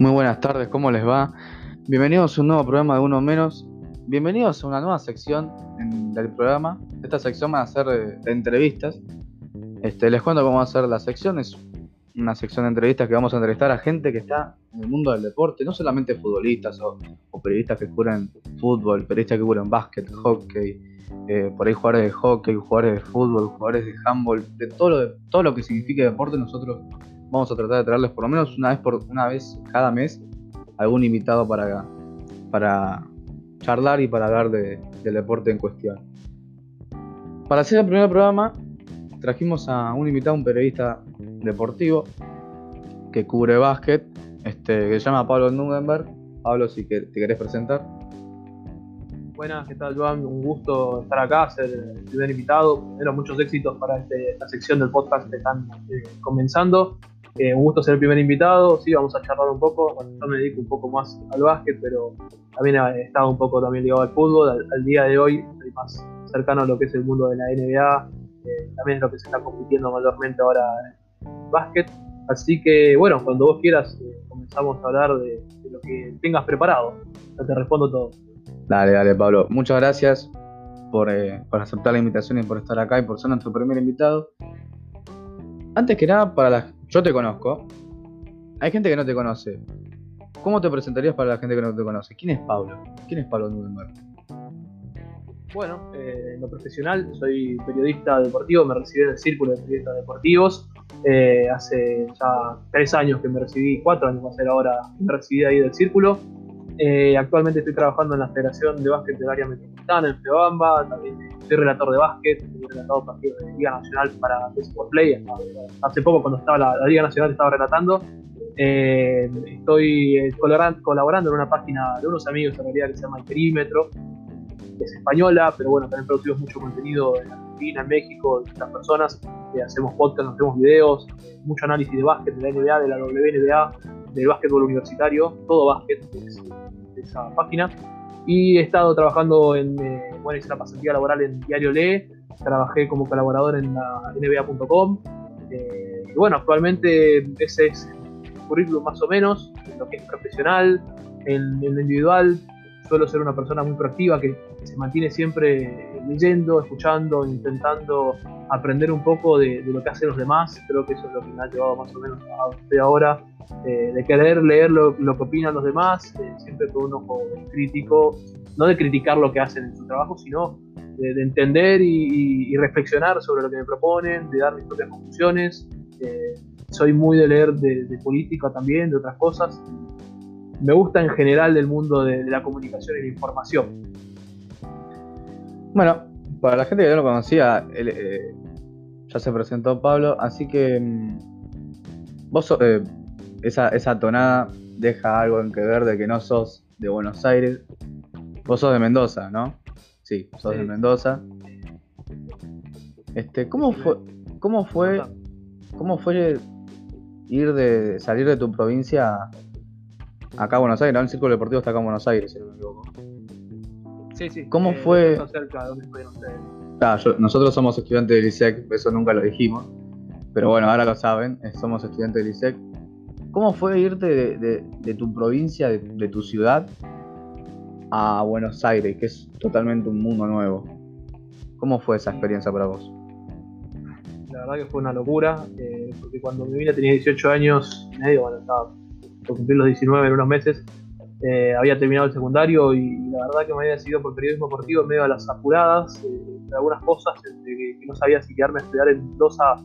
Muy buenas tardes, ¿cómo les va? Bienvenidos a un nuevo programa de Uno Menos. Bienvenidos a una nueva sección del programa. Esta sección va a ser de, entrevistas. Este, les cuento cómo va a ser la sección. Es una sección de entrevistas que vamos a entrevistar a gente que está en el mundo del deporte, no solamente futbolistas o, periodistas que cubren fútbol, periodistas que cubren básquet, hockey, eh, por ahí jugadores de hockey, jugadores de fútbol, jugadores de handball, de todo lo, de, todo lo que signifique deporte, nosotros vamos a tratar de traerles por lo menos una vez por una vez cada mes algún invitado para, para charlar y para hablar de, del deporte en cuestión. Para hacer el primer programa trajimos a un invitado, un periodista deportivo que cubre básquet, este, que se llama Pablo Nugenberg. Pablo, si te querés presentar. Buenas, ¿qué tal, Joan? Un gusto estar acá, ser el primer invitado. Primero, muchos éxitos para este, esta sección del podcast que están eh, comenzando. Eh, un gusto ser el primer invitado, sí, vamos a charlar un poco. Bueno, yo me dedico un poco más al básquet, pero también he estado un poco también ligado al fútbol. Al, día de hoy estoy más cercano a lo que es el mundo de la NBA, eh, también es lo que se está compitiendo mayormente ahora en básquet. Así que, bueno, cuando vos quieras, eh, comenzamos a hablar de, lo que tengas preparado. Ya te respondo todo. Dale, dale, Pablo. Muchas gracias por, por aceptar la invitación y por estar acá y por ser nuestro primer invitado. Antes que nada, para las yo te conozco. Hay gente que no te conoce. ¿Cómo te presentarías para la gente que no te conoce? ¿Quién es Pablo? ¿Quién es Pablo Nudenberg? Bueno, eh, en lo profesional soy periodista deportivo, me recibí en el Círculo de Periodistas Deportivos. Eh, hace ya tres años que me recibí, cuatro años va a ser ahora, me recibí ahí del Círculo. Eh, actualmente estoy trabajando en la Federación de Básquet del Área Metropolitana, en Feobamba, también soy relator de básquet, he relatado partidos de Liga Nacional para Sport Play, hace poco cuando estaba la, Liga Nacional estaba relatando. Eh, estoy eh, colaborando en una página de unos amigos en realidad que se llama El Perímetro, que es española, pero bueno, también producimos mucho contenido en Argentina, en México, de otras personas, hacemos podcast, hacemos videos, mucho análisis de básquet, de la NBA, de la WNBA, del básquetbol universitario, todo básquet, de esa página. Y he estado trabajando en, eh, bueno, hice la pasantía laboral en Diario Lee, trabajé como colaborador en la NBA.com. Eh, y bueno, actualmente ese es el currículum más o menos, en lo que es profesional, en, en lo individual. Suelo ser una persona muy proactiva que se mantiene siempre leyendo, escuchando, intentando aprender un poco de, lo que hacen los demás. Creo que eso es lo que me ha llevado más o menos a ahora, eh, de querer leer lo, que opinan los demás, eh, siempre con un ojo crítico, no de criticar lo que hacen en su trabajo, sino de, entender y, reflexionar sobre lo que me proponen, de dar mis propias conclusiones. Eh, soy muy de leer de, política también, de otras cosas. Me gusta en general el mundo de, la comunicación y la información. Bueno, para la gente que no lo conocía, eh, ya se presentó Pablo, así que mm, vos eh, esa, esa tonada deja algo en que ver de que no sos de Buenos Aires, vos sos de Mendoza, ¿no? Sí, sos de Mendoza. Este, ¿cómo fue, cómo fue, cómo fue ir de salir de tu provincia acá a Buenos Aires? ¿no? El círculo deportivo está acá en Buenos Aires, si no me equivoco. Sí, sí. ¿Cómo eh, fue? nosotros somos estudiantes del ISEC, eso nunca lo dijimos. Pero bueno, ahora lo saben, eh, somos estudiantes del ISEC. ¿Cómo fue irte de, tu provincia, de, tu ciudad, a Buenos Aires, que es totalmente un mundo nuevo? ¿Cómo fue esa experiencia para vos? La verdad que fue una locura, eh, porque cuando me vine tenía 18 años y medio, bueno, estaba por cumplir los 19 en unos meses, eh, había terminado el secundario y, la verdad que me había decidido por periodismo deportivo en medio de las apuradas, eh, de algunas cosas, que, no sabía si quedarme a estudiar en Mendoza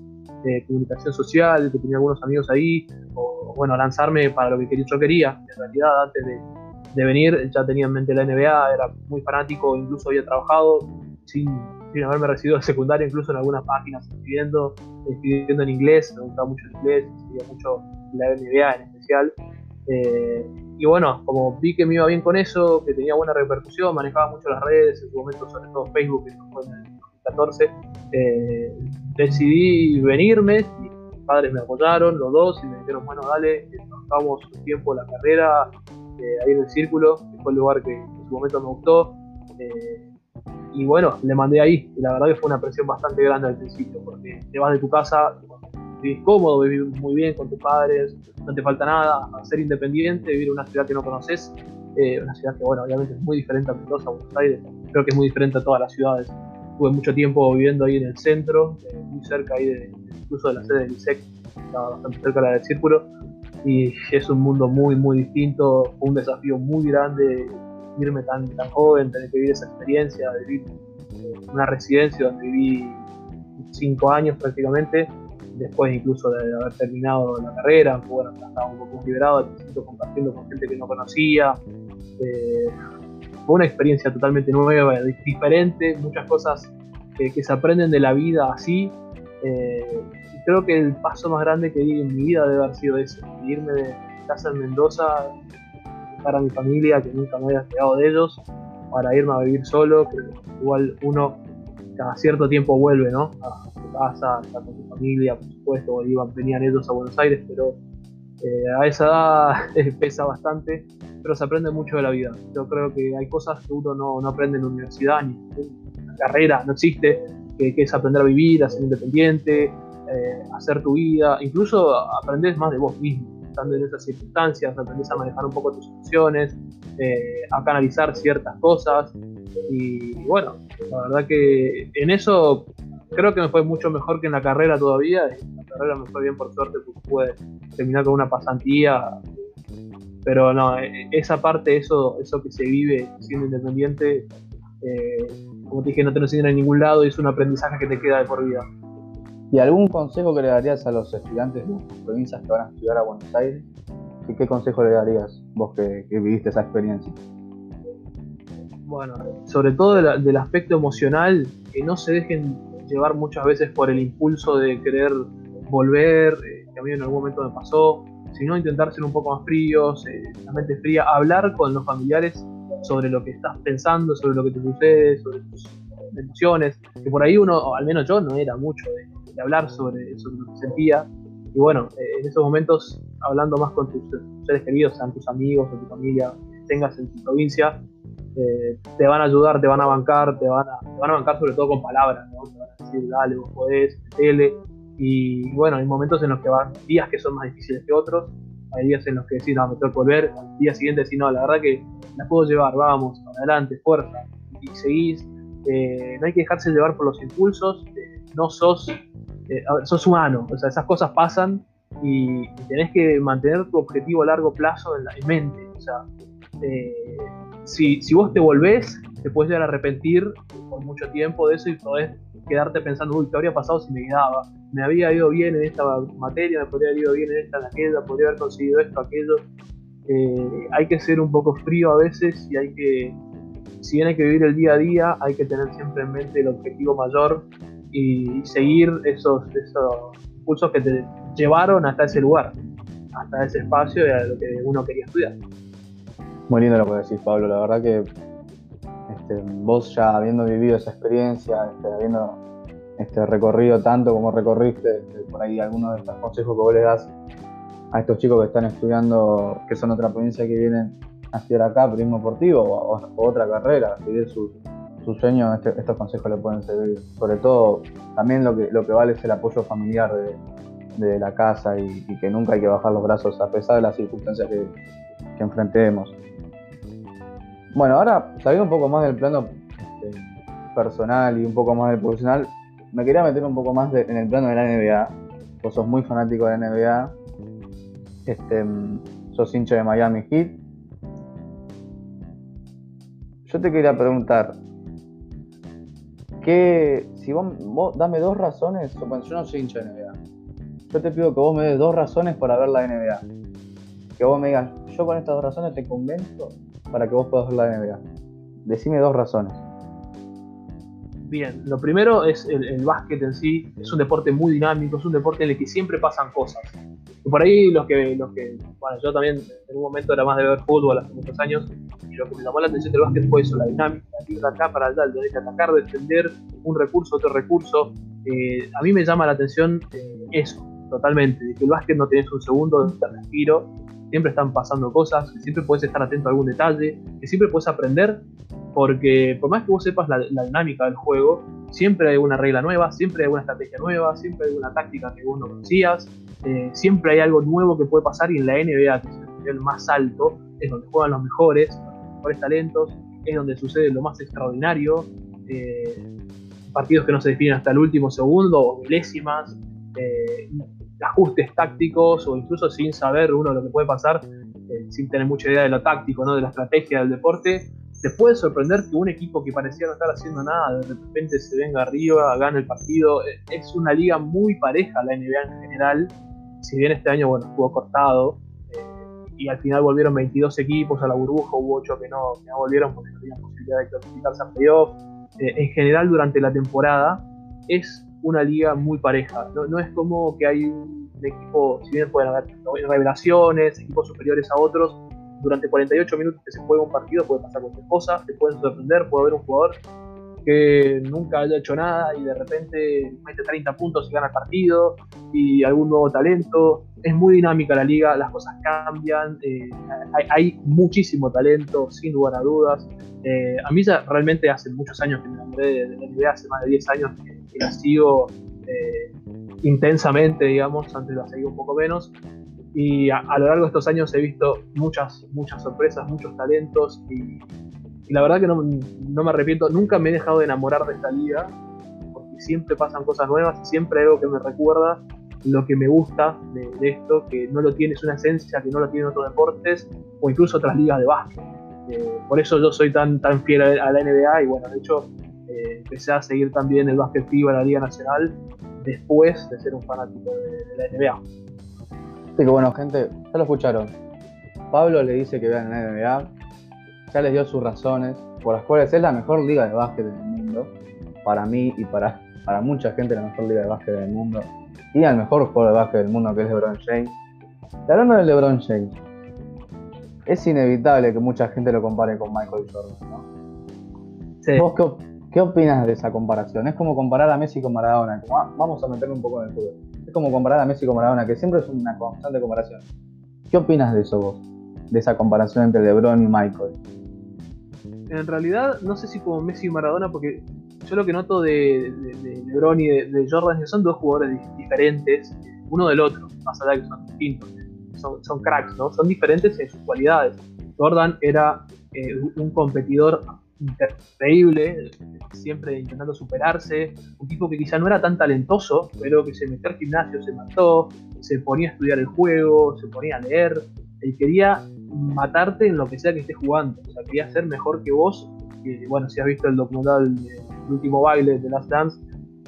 eh, comunicación social, que tenía algunos amigos ahí, o bueno, lanzarme para lo que yo quería. En realidad, antes de, venir ya tenía en mente la NBA, era muy fanático, incluso había trabajado sin, sin haberme recibido de secundaria, incluso en algunas páginas escribiendo, escribiendo en inglés, me gustaba mucho el inglés, escribía mucho la NBA en especial. Eh, y bueno, como vi que me iba bien con eso, que tenía buena repercusión, manejaba mucho las redes, en su momento sobre todo Facebook, que fue en el 2014, eh, decidí venirme, mis padres me apoyaron, los dos, y me dijeron, bueno, dale, nos damos un tiempo la carrera, eh, ahí en el círculo, que fue el lugar que en su momento me gustó. y bueno, le mandé ahí, y la verdad que fue una presión bastante grande al principio, porque te vas de tu casa, vivís cómodo, vivís muy bien con tus padres, no te falta nada, ser independiente, vivir en una ciudad que no conoces, eh, una ciudad que, bueno, obviamente es muy diferente a Mendoza, Buenos Aires, creo que es muy diferente a todas las ciudades. Tuve mucho tiempo viviendo ahí en el centro, eh, muy cerca ahí de, incluso de la sede del ISEC, estaba bastante cerca de la del Círculo, y es un mundo muy, muy distinto, un desafío muy grande irme tan, tan joven, tener que vivir esa experiencia, vivir en una residencia donde viví cinco años prácticamente, después incluso de haber terminado la carrera, bueno, estaba un poco liberado, compartiendo con gente que no conocía. Eh, fue una experiencia totalmente nueva, diferente, muchas cosas que, se aprenden de la vida así. Eh, creo que el paso más grande que di en mi vida debe haber sido ese, irme de casa en Mendoza, dejar a mi familia, que nunca me había despegado de ellos, para irme a vivir solo, que igual uno cada cierto tiempo vuelve, ¿no? A casa, a con su familia, por supuesto, iban, venían ellos a Buenos Aires, pero eh, a esa edad pesa bastante, pero se aprende mucho de la vida. Yo creo que hay cosas que uno no, aprende en la universidad, ni en la carrera, no existe, que, es aprender a vivir, a ser independiente, eh, hacer tu vida, incluso aprendes más de vos mismo, estando en esas circunstancias, aprendes a manejar un poco tus emociones, eh, a canalizar ciertas cosas, y bueno, la verdad que en eso creo que me fue mucho mejor que en la carrera todavía. En la carrera me fue bien por suerte porque pude terminar con una pasantía. Pero no, e, esa parte, eso, eso que se vive siendo independiente, eh, como te dije, no te lo enseñan en ningún lado y es un aprendizaje que te queda de por vida. ¿Y algún consejo que le darías a los estudiantes de provincias que van a estudiar a Buenos Aires? ¿Qué, qué consejo le darías vos que viviste esa experiencia? bueno, sobre todo del aspecto emocional, que no se dejen llevar muchas veces por el impulso de querer volver, eh, que a mí en algún momento me pasó, sino intentar ser un poco más fríos, eh, la mente fría, hablar con los familiares sobre lo que estás pensando, sobre lo que te sucede, sobre tus emociones, que por ahí uno, o al menos yo, no era mucho de, hablar sobre, sobre, lo que sentía. Y bueno, eh, en esos momentos, hablando más con tus seres queridos, sean tus amigos o tu familia, tengas en tu provincia, eh, te van a ayudar, te van a bancar, te van a, van a bancar sobre todo con palabras. Te van a decir, dale, vos podés, tele. Y bueno, hay momentos en los que van días que son más difíciles que otros, hay días en los que decís, no, me tengo que volver, al día siguiente decís, no, la verdad que la puedo llevar, vamos, adelante, fuerza, y seguís. Eh, no hay que dejarse llevar por los impulsos, eh, no sos, sos humano, o sea, esas cosas pasan y, tenés que mantener tu objetivo a largo plazo en la mente, o sea, si, si vos te volvés, te puedes llegar a arrepentir por mucho tiempo de eso y podés quedarte pensando, uy, ¿qué habría pasado si me quedaba? Me había ido bien en esta materia, me podría haber ido bien en esta, en aquella, podría haber conseguido esto, aquello. Eh, hay que ser un poco frío a veces y hay que, si bien hay que vivir el día a día, hay que tener siempre en mente el objetivo mayor y seguir esos, esos que te llevaron hasta ese lugar, hasta ese espacio y a lo que uno quería estudiar. Muy lindo lo que decís, Pablo. La verdad que este, vos ya habiendo vivido esa experiencia, este, habiendo este, recorrido tanto como recorriste, por ahí algunos de estos consejos que vos le das a estos chicos que están estudiando, que son otra provincia que vienen a estudiar acá, periodismo deportivo o, otra carrera, seguir sus su sueños, este, estos consejos le pueden servir. Sobre todo, también lo que, lo que vale es el apoyo familiar de, la casa y, que nunca hay que bajar los brazos a pesar de las circunstancias que, que enfrentemos. Bueno, ahora saliendo un poco más del plano este, personal y un poco más del profesional, me quería meter un poco más en el plano de la NBA. Vos sos muy fanático de la NBA, este, sos hincha de Miami Heat. Yo te quería preguntar, que si vos, vos, dame dos razones, yo no soy hincha de NBA. Yo te pido que vos me des dos razones para ver la NBA. Que vos me digas, yo con estas dos razones te convenzo para que vos puedas ver la NBA? Decime dos razones. Bien, lo primero es el, básquet en sí, es un deporte muy dinámico, es un deporte en el que siempre pasan cosas. Y por ahí los que, los que, bueno, yo también en un momento era más de ver fútbol hace muchos años, y lo que me llamó la atención del básquet fue eso, la dinámica, ir de acá para allá, de atacar, defender un recurso, otro recurso. Eh, a mí me llama la atención eh, eso, totalmente, de que el básquet no tenés un segundo de respiro, siempre están pasando cosas, que siempre puedes estar atento a algún detalle, que siempre puedes aprender porque por más que vos sepas la, dinámica del juego, siempre hay una regla nueva, siempre hay una estrategia nueva, siempre hay una táctica que vos no conocías, eh, siempre hay algo nuevo que puede pasar y en la NBA, que es el nivel más alto, es donde juegan los mejores, los mejores talentos, es donde sucede lo más extraordinario, eh, partidos que no se definen hasta el último segundo o milésimas, eh, ajustes tácticos o incluso sin saber uno lo que puede pasar, sin tener mucha idea de lo táctico, ¿no? de la estrategia del deporte, te puede sorprender que un equipo que parecía no estar haciendo nada, de repente se venga arriba, gane el partido. Es una liga muy pareja la NBA en general. Si bien este año, bueno, estuvo cortado eh, y al final volvieron 22 equipos a la burbuja, hubo 8 que no, no volvieron porque no tenían posibilidad de clasificarse a playoff. Eh, en general, durante la temporada, es una liga muy pareja. No, no es como que hay un equipo, si bien pueden haber revelaciones, equipos superiores a otros, durante 48 minutos que se juega un partido puede pasar cualquier cosa, te pueden sorprender, puede haber un jugador que nunca haya hecho nada y de repente mete 30 puntos y gana el partido y algún nuevo talento. Es muy dinámica la liga, las cosas cambian, eh, hay, muchísimo talento, sin lugar a dudas. Eh, a mí ya realmente hace muchos años que me enamoré de, la NBA, hace más de 10 años que, la sigo eh, intensamente, digamos, antes la seguí un poco menos. Y a, lo largo de estos años he visto muchas, muchas sorpresas, muchos talentos y, la verdad que no, me arrepiento, nunca me he dejado de enamorar de esta liga, porque siempre pasan cosas nuevas y siempre hay algo que me recuerda lo que me gusta de, esto, que no lo tienes una esencia que no lo tienen otros deportes o incluso otras ligas de básquet. Eh, por eso yo soy tan, tan fiel a la NBA y bueno, de hecho eh, empecé a seguir también el básquet FIBA en la Liga Nacional después de ser un fanático de la NBA. Así que bueno, gente, ya lo escucharon. Pablo le dice que vean la NBA, ya les dio sus razones, por las cuales es la mejor liga de básquet del mundo, para mí y para, para mucha gente la mejor liga de básquet del mundo, y el mejor jugador de básquet del mundo que es LeBron James. Y hablando de LeBron James, es inevitable que mucha gente lo compare con Michael Jordan, ¿no? Sí. ¿Vos qué, opinas de esa comparación? Es como comparar a Messi con Maradona, ah, vamos a meterle un poco en el fútbol como comparar a Messi con Maradona, que siempre es una constante comparación. ¿Qué opinas de eso vos? De esa comparación entre LeBron y Michael. En realidad, no sé si como Messi y Maradona, porque yo lo que noto de, LeBron y de, Jordan es que son dos jugadores diferentes, uno del otro, más allá de que son distintos. Son, cracks, ¿no? Son diferentes en sus cualidades. Jordan era eh, un competidor increíble, siempre intentando superarse, un tipo que quizá no era tan talentoso, pero que se metió al gimnasio, se mató, se ponía a estudiar el juego, se ponía a leer, él quería matarte en lo que sea que estés jugando, o sea, quería ser mejor que vos, bueno, si has visto el documental El último baile de Last Dance,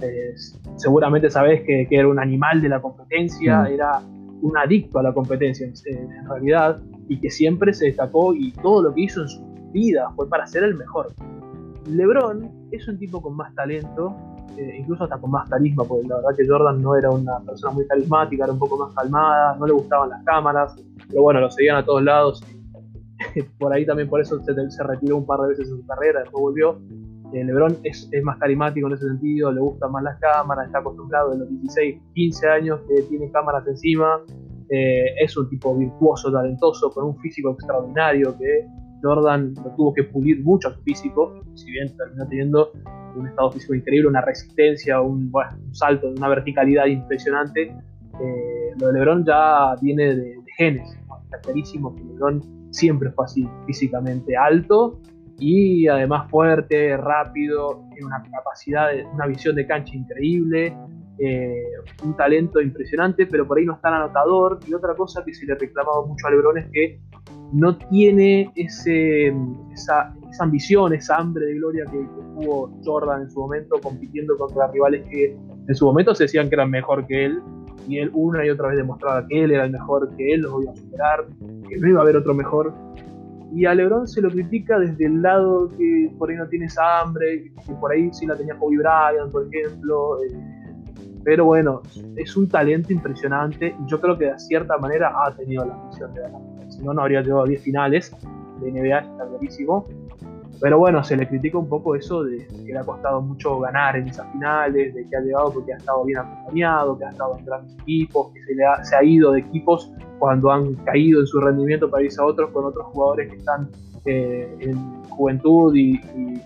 eh, seguramente sabés que, era un animal de la competencia, mm. era un adicto a la competencia en realidad, y que siempre se destacó y todo lo que hizo en su vida, fue para ser el mejor. LeBron es un tipo con más talento, eh, incluso hasta con más carisma, porque la verdad que Jordan no era una persona muy carismática, era un poco más calmada, no le gustaban las cámaras, pero bueno, lo seguían a todos lados. por ahí también por eso se, retiró un par de veces en su carrera, después volvió. Eh, LeBron es, más carismático en ese sentido, le gustan más las cámaras, está acostumbrado de los 16, 15 años que tiene cámaras encima, eh, es un tipo virtuoso, talentoso, con un físico extraordinario que Jordan lo tuvo que pulir mucho a su físico, si bien terminó teniendo un estado físico increíble, una resistencia, un, salto, una verticalidad impresionante. Eh, lo de LeBron ya viene de, genes, está que LeBron siempre fue así, físicamente alto y además fuerte, rápido, tiene una capacidad, una visión de cancha increíble, eh, un talento impresionante, pero por ahí no es tan anotador. Y otra cosa que se le ha reclamado mucho a Lebron es que no tiene ese, esa, ambición, esa hambre de gloria que, tuvo Jordan en su momento, compitiendo contra rivales que en su momento se decían que eran mejor que él. Y él una y otra vez demostraba que él era el mejor, que él los iba a superar, que no iba a haber otro mejor. Y a LeBron se lo critica desde el lado que por ahí no tiene esa hambre, que por ahí sí la tenía Kobe Bryant, por ejemplo. Eh, pero bueno, es un talento impresionante y yo creo que de cierta manera ha tenido la misión de ganar. Si no, no habría llegado a 10 finales de NBA, está clarísimo. Pero bueno, se le critica un poco eso de que le ha costado mucho ganar en esas finales, de que ha llegado porque ha estado bien acompañado, que ha estado en grandes equipos, que se, le ha, se ha ido de equipos cuando han caído en su rendimiento para irse a otros con otros jugadores que están en juventud y,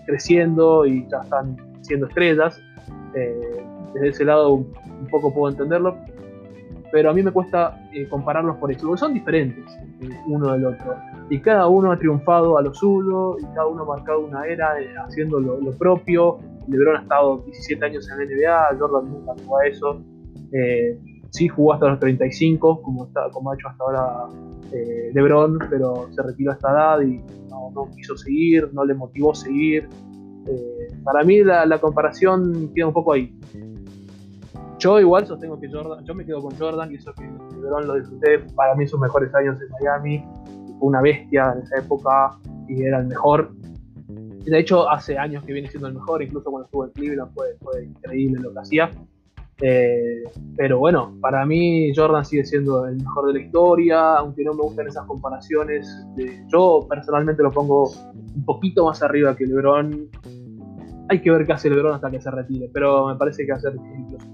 creciendo y ya están siendo estrellas. Desde ese lado un, poco puedo entenderlo, pero a mí me cuesta compararlos por eso, porque son diferentes uno del otro. Y cada uno ha triunfado a lo suyo y cada uno ha marcado una era haciendo lo, lo propio LeBron ha estado 17 años en la NBA, Jordan nunca jugó a eso. Eh, sí jugó hasta los 35, como, ha hecho hasta ahora eh, LeBron, pero se retiró a esta edad y no, quiso seguir, no le motivó seguir. Eh, para mí la, comparación queda un poco ahí. Yo igual sostengo que Jordan, yo me quedo con Jordan y eso que LeBron lo disfruté, para mí sus mejores años en Miami, fue una bestia en esa época y era el mejor de hecho, hace años que viene siendo el mejor, incluso cuando estuvo en Cleveland fue, fue increíble lo que hacía. Eh, pero bueno, para mí Jordan sigue siendo el mejor de la historia, aunque no me gustan esas comparaciones. yo personalmente lo pongo un poquito más arriba que LeBron. Hay que ver qué hace LeBron hasta que se retire, pero me parece que hacer incluso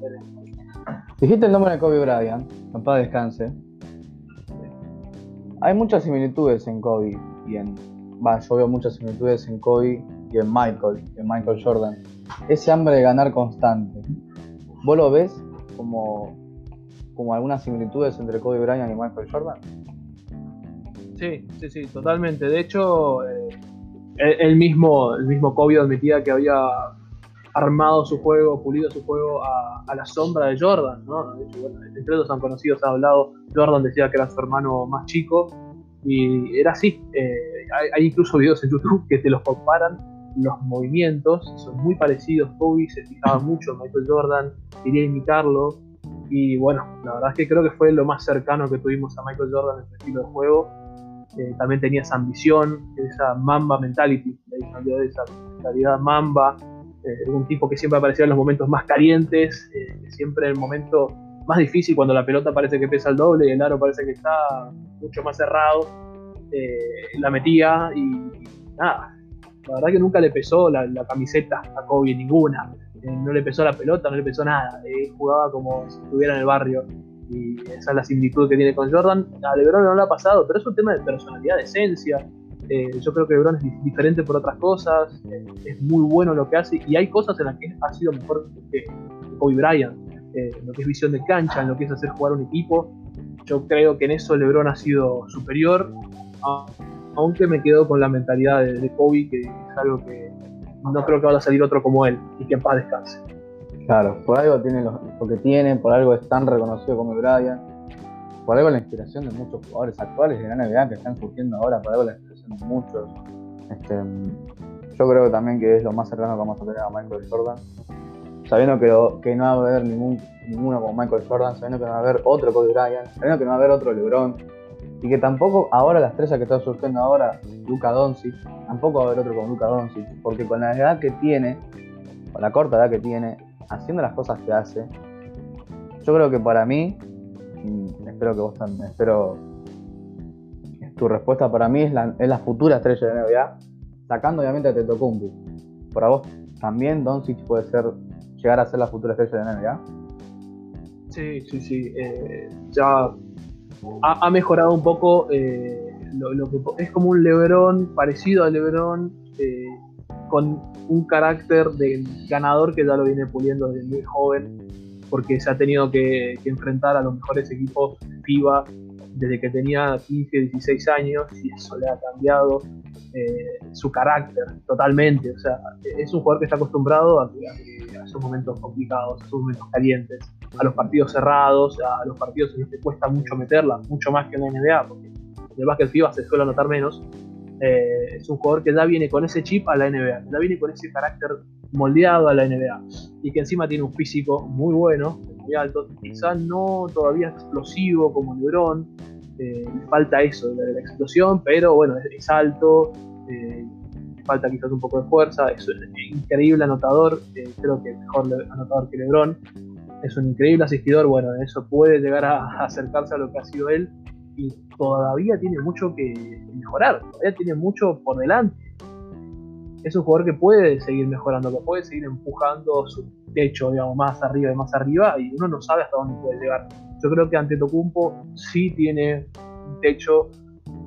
Dijiste el nombre de Kobe Bryant, en paz descanse. Hay muchas similitudes en Kobe y en yo veo muchas similitudes en Kobe y en Michael, en Michael Jordan. Ese hambre de ganar constante. ¿Vos lo ves como, como algunas similitudes entre Kobe Bryant y Michael Jordan? Sí, sí, sí, totalmente. De hecho, eh, el, mismo, el mismo Kobe admitía que había armado su juego, pulido su juego a, la sombra de Jordan, ¿no? De hecho, bueno, entre los han conocido, se ha hablado, Jordan decía que era su hermano más chico, y era así. Eh, hay, incluso videos en YouTube que te los comparan los movimientos, son muy parecidos. Kobe se fijaba mucho en Michael Jordan, quería imitarlo. Y bueno, la verdad es que creo que fue lo más cercano que tuvimos a Michael Jordan en su estilo de juego. Eh, también tenía esa ambición, esa Mamba mentality, esa mentalidad Mamba. Eh, un tipo que siempre aparecía en los momentos más calientes, eh, siempre en el momento más difícil, cuando la pelota parece que pesa el doble y el aro parece que está mucho más cerrado la metía y, nada. La verdad que nunca le pesó la, camiseta a Kobe, ninguna. No le pesó la pelota, no le pesó nada. Jugaba como si estuviera en el barrio. Y esa es la similitud que tiene con Jordan. A LeBron no le ha pasado, pero es un tema de personalidad, de esencia. Eh, yo creo que LeBron es diferente por otras cosas. es muy bueno lo que hace. Y hay cosas en las que ha sido mejor que Kobe Bryant. en lo que es visión de cancha, en lo que es hacer jugar un equipo. Yo creo que en eso LeBron ha sido superior aunque me quedo con la mentalidad de, Kobe, que es algo que no creo que vaya a salir otro como él y que en paz descanse. Claro, por algo tiene lo, que tiene, por algo es tan reconocido como Brian, por algo la inspiración de muchos jugadores actuales de la NBA que están surgiendo ahora, por algo la inspiración de muchos. Este, yo creo también que es lo más cercano que vamos a tener a Michael Jordan, sabiendo que, que no va a haber ningún, ninguno como Michael Jordan, sabiendo que no va a haber otro Kobe Bryant, sabiendo que no va a haber otro LeBron, y que tampoco ahora la estrella que está surgiendo ahora, Luca Doncic, tampoco va a haber otro como Luca Doncic, porque con la edad que tiene, con la corta edad que tiene, haciendo las cosas que hace, yo creo que para mí, espero que vos también, espero tu respuesta para mí es la, es la futura estrella de NBA, sacando obviamente a Tetocumbu. Para vos también Doncic puede ser llegar a ser la futura estrella de NBA. Sí, sí, sí. Eh, ya ha, mejorado un poco eh, lo, que es como un Lebron parecido a Lebron eh, con un carácter de ganador que ya lo viene puliendo desde muy joven porque se ha tenido que, enfrentar a los mejores equipos FIBA desde que tenía 15, 16 años y eso le ha cambiado eh, su carácter totalmente. O sea, es un jugador que está acostumbrado a, a, a esos momentos complicados, a esos momentos calientes a los partidos cerrados, a los partidos en los que cuesta mucho meterla, mucho más que en la NBA, porque en el básquet FIBA se suele anotar menos. Eh, es un jugador que ya viene con ese chip a la NBA, ya viene con ese carácter moldeado a la NBA y que encima tiene un físico muy bueno, muy alto, quizás no todavía explosivo como LeBron, eh, falta eso, la, la, explosión, pero bueno, es, alto, eh, falta quizás un poco de fuerza, es un increíble anotador, creo que mejor anotador que LeBron, es un increíble asistidor, bueno, eso puede llegar a, acercarse a lo que ha sido él y todavía tiene mucho que mejorar, todavía tiene mucho por delante. Es un jugador que puede seguir mejorando, que puede seguir empujando su techo, digamos, más arriba y más arriba, y uno no sabe hasta dónde puede llegar. Yo creo que ante Tocumpo sí tiene un techo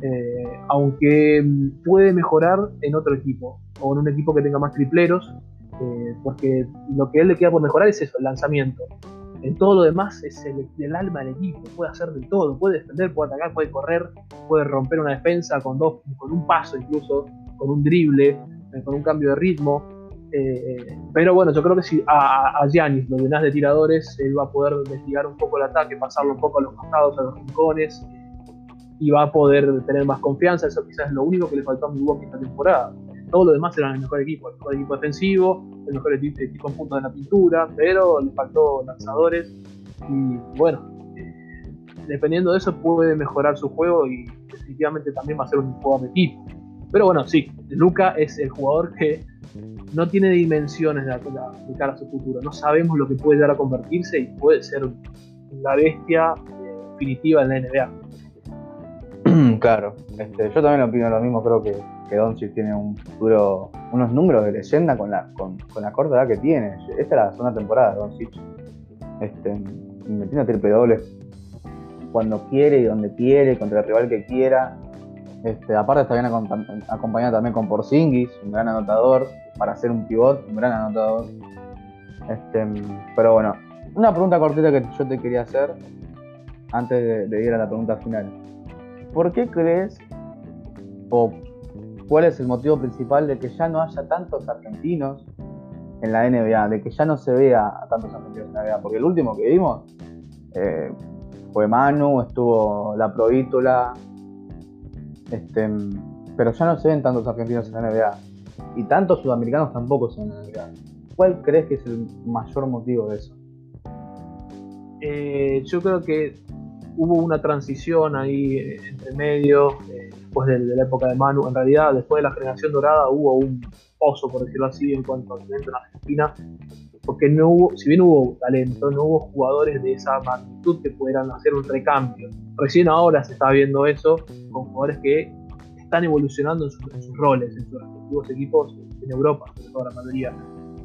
Eh, aunque puede mejorar en otro equipo o en un equipo que tenga más tripleros, eh, porque lo que a él le queda por mejorar es eso, el lanzamiento. En todo lo demás es el, alma del equipo, puede hacer de todo, puede defender, puede atacar, puede correr, puede romper una defensa con dos, con un paso incluso, con un drible, eh, con un cambio de ritmo. pero bueno, yo creo que si a Giannis lo llenas de tiradores, él va a poder investigar un poco el ataque, pasarlo un poco a los costados, a los rincones, y va a poder tener más confianza. Eso quizás es lo único que le faltó a Milwaukee esta temporada. Todo lo demás era el mejor equipo, el mejor equipo defensivo, el mejor equipo en puntos de la pintura, pero le faltó lanzadores. Y bueno, eh, dependiendo de eso puede mejorar su juego y definitivamente también va a ser un jugador de equipo. Pero bueno, sí, Luca es el jugador que no tiene dimensiones de, cara a su futuro. No sabemos lo que puede llegar a convertirse y puede ser la bestia definitiva en la NBA. Claro, este, yo también opino lo mismo, creo que, que Doncic tiene un futuro, unos números de leyenda con la, corta edad que tiene. Esta es la segunda temporada de Doncic, este, metiendo triple doble cuando quiere y donde quiere, contra el rival que quiera. Este, aparte está bien acompañado también con Porzingis, un gran anotador, para hacer un pivot, un gran anotador. Este, pero bueno, una pregunta cortita que yo te quería hacer antes de ir a la pregunta final. ¿Por qué crees o cuál es el motivo principal de que ya no haya tantos argentinos en la NBA, de que ya no se vea a tantos argentinos en la NBA? Porque el último que vimos eh, fue Manu, estuvo la Provítola, este, pero ya no se ven tantos argentinos en la NBA y tantos sudamericanos tampoco son en la NBA. ¿Cuál crees que es el mayor motivo de eso? Eh, yo creo que hubo una transición ahí eh, entre medio, después de, la época de Manu. En realidad, después de la generación dorada, hubo un pozo, por decirlo así, en cuanto al talento en Argentina, porque no hubo, si bien hubo talento, no hubo jugadores de esa magnitud que pudieran hacer un recambio. Recién ahora se está viendo eso con jugadores que están evolucionando en sus, roles, en sus respectivos equipos en Europa, sobre todo la mayoría.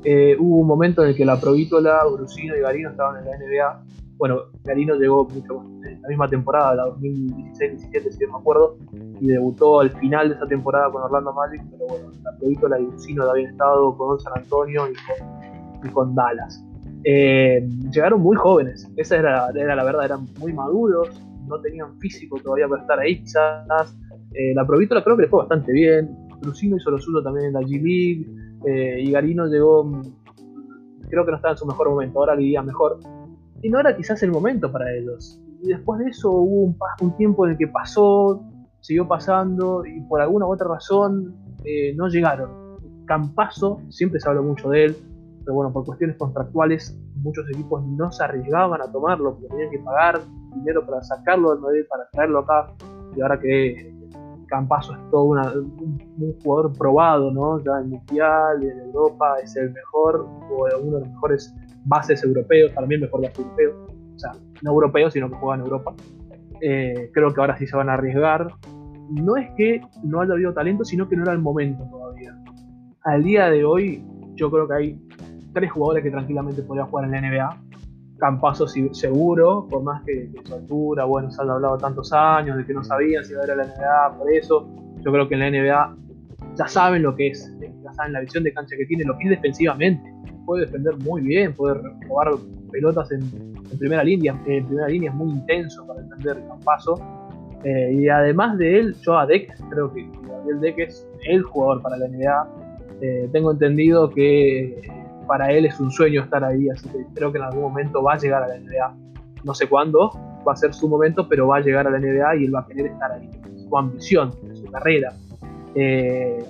Eh, hubo un momento en el que la Provítola, Brusino y Garino estaban en la NBA bueno, Garino llegó mucho en la misma temporada, la 2016-17, si no me acuerdo, y debutó al final de esa temporada con Orlando Magic, pero bueno, la Provítola la Lucino habían estado con San Antonio y con, Dallas. Eh, llegaron muy jóvenes, esa era, la verdad, eran muy maduros, no tenían físico todavía para estar ahí quizás. Eh, la Provítola creo que le fue bastante bien, Lucino hizo lo suyo también en la G-League, eh, y Garino llegó, creo que no estaba en su mejor momento, ahora le iría mejor y no era quizás el momento para ellos. Y después de eso hubo un, un tiempo en el que pasó, siguió pasando y por alguna u otra razón eh, no llegaron. Campazo, siempre se habló mucho de él, pero bueno, por cuestiones contractuales muchos equipos no se arriesgaban a tomarlo porque tenían que pagar dinero para sacarlo del Madrid, para traerlo acá. Y ahora que Campazo es todo un, jugador probado, ¿no? Ya en Mundial, en Europa, es el mejor, o uno de los mejores bases europeos, para mí el mejor base europeo, o sea, no europeo, sino que juega en Europa. Eh, creo que ahora sí se van a arriesgar. No es que no haya habido talento, sino que no era el momento todavía. Al día de hoy, yo creo que hay tres jugadores que tranquilamente podrían jugar en la NBA. Campazo seguro, por más que, su altura, bueno, se ha hablado tantos años de que no sabían si iba a ir a la NBA, por eso. Yo creo que en la NBA ya saben lo que es, ya saben la visión de cancha que tiene, lo que es defensivamente puede defender muy bien, puede robar pelotas en, primera línea, en primera línea es muy intenso para defender paso. Eh, y además de él, yo a Deck, creo que Gabriel Deck es el jugador para la NBA. Eh, tengo entendido que para él es un sueño estar ahí, así que creo que en algún momento va a llegar a la NBA. No sé cuándo va a ser su momento, pero va a llegar a la NBA y él va a querer estar ahí. Su ambición, su carrera. Eh,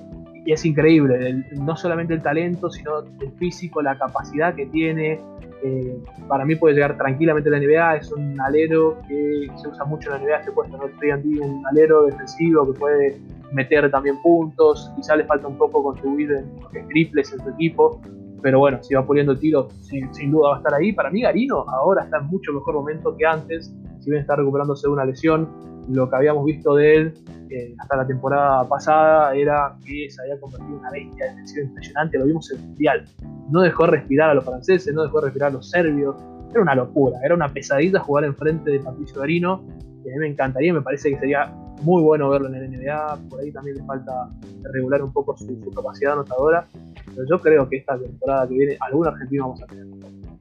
y es increíble, no solamente el talento, sino el físico, la capacidad que tiene. Eh, para mí puede llegar tranquilamente a la NBA, es un alero que se usa mucho en la NBA, este puesto, ¿no? un alero defensivo que puede meter también puntos, quizá le falta un poco contribuir en triples en su equipo, pero bueno, si va puliendo tiro, sin, sin, duda va a estar ahí. Para mí Garino ahora está en mucho mejor momento que antes, si bien está recuperándose de una lesión, lo que habíamos visto de él eh, hasta la temporada pasada era que se había convertido en una bestia defensiva impresionante, lo vimos en el Mundial. No dejó respirar a los franceses, no dejó respirar a los serbios, era una locura, era una pesadilla jugar enfrente de Patricio Garino, y a mí me encantaría, me parece que sería muy bueno verlo en el NBA, por ahí también le falta regular un poco su, capacidad anotadora, pero yo creo que esta temporada que viene algún argentino vamos a tener,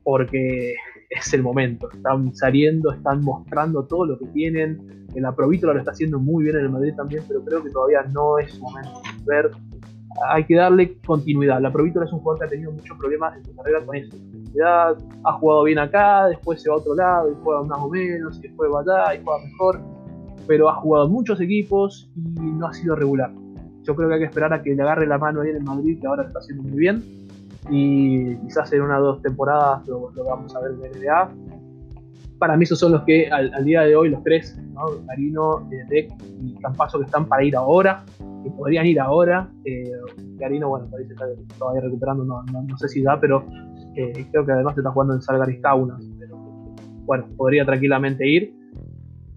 porque es el momento, están saliendo, están mostrando todo lo que tienen, el Aprovítola lo está haciendo muy bien en el Madrid también, pero creo que todavía no es su momento de ver hay que darle continuidad. La Provítola es un jugador que ha tenido muchos problemas en su carrera con eso. Ha jugado bien acá, después se va a otro lado y juega más o menos, y después va allá y juega mejor. Pero ha jugado muchos equipos y no ha sido regular. Yo creo que hay que esperar a que le agarre la mano ahí en Madrid, que ahora está haciendo muy bien. Y quizás en una o dos temporadas lo, vamos a ver en NBA. Para mí esos son los que al, día de hoy, los tres, ¿no? Marino, eh, Deck y Campazo que están para ir ahora que podrían ir ahora. Eh, bueno, parece que está todavía recuperando, no, no, sé si da, pero eh, creo que además está jugando en Salgaris Kaunas. Pero bueno, podría tranquilamente ir.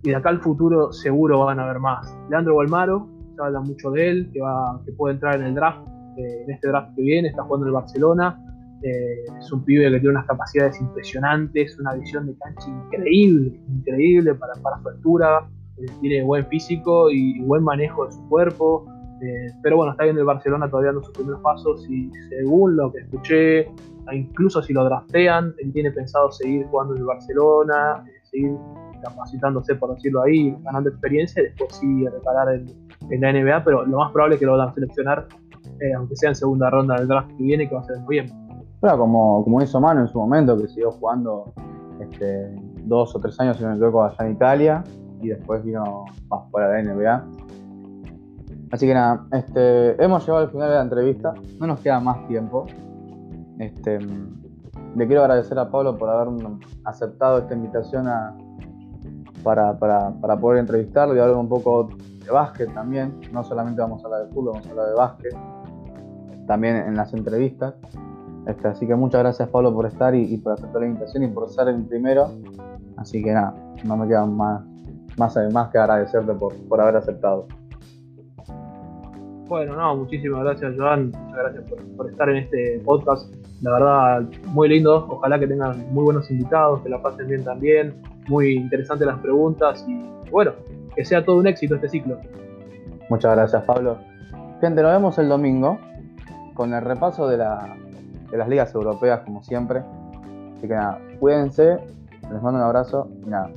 Y de acá al futuro seguro van a haber más. Leandro Balmaro, se habla mucho de él, que, va, que puede entrar en el draft, eh, en este draft que viene, está jugando en el Barcelona. Eh, es un pibe que tiene unas capacidades impresionantes, una visión de cancha increíble, increíble para, para su altura, tiene buen físico y buen manejo de su cuerpo, eh, pero bueno, está bien el Barcelona todavía en sus primeros pasos y según lo que escuché, incluso si lo draftean, él tiene pensado seguir jugando en el Barcelona, eh, seguir capacitándose, por decirlo ahí, ganando experiencia y después sí reparar en, la NBA, pero lo más probable es que lo van a seleccionar, eh, aunque sea en segunda ronda del draft que viene, que va a ser en noviembre. Bueno, como, como hizo Mano en su momento, que siguió jugando este, dos o tres años, si no me equivoco, allá en Italia, y después vino más para la NBA Así que nada, este, hemos llegado al final de la entrevista, no nos queda más tiempo. Este, le quiero agradecer a Pablo por haber aceptado esta invitación para, poder entrevistarlo y hablar un poco de básquet también. No solamente vamos a hablar de fútbol, vamos a hablar de básquet, también en las entrevistas. Este, así que muchas gracias Pablo por estar y, por aceptar la invitación y por ser el primero. Así que nada, no me queda más, más, más que agradecerte por, por haber aceptado. Bueno, no, muchísimas gracias, Joan. Muchas gracias por, estar en este podcast. La verdad, muy lindo. Ojalá que tengan muy buenos invitados, que la pasen bien también. Muy interesantes las preguntas y bueno, que sea todo un éxito este ciclo. Muchas gracias, Pablo. Gente, nos vemos el domingo con el repaso de, de las ligas europeas, como siempre. Así que nada, cuídense, les mando un abrazo y nada,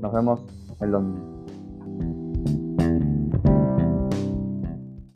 nos vemos el domingo.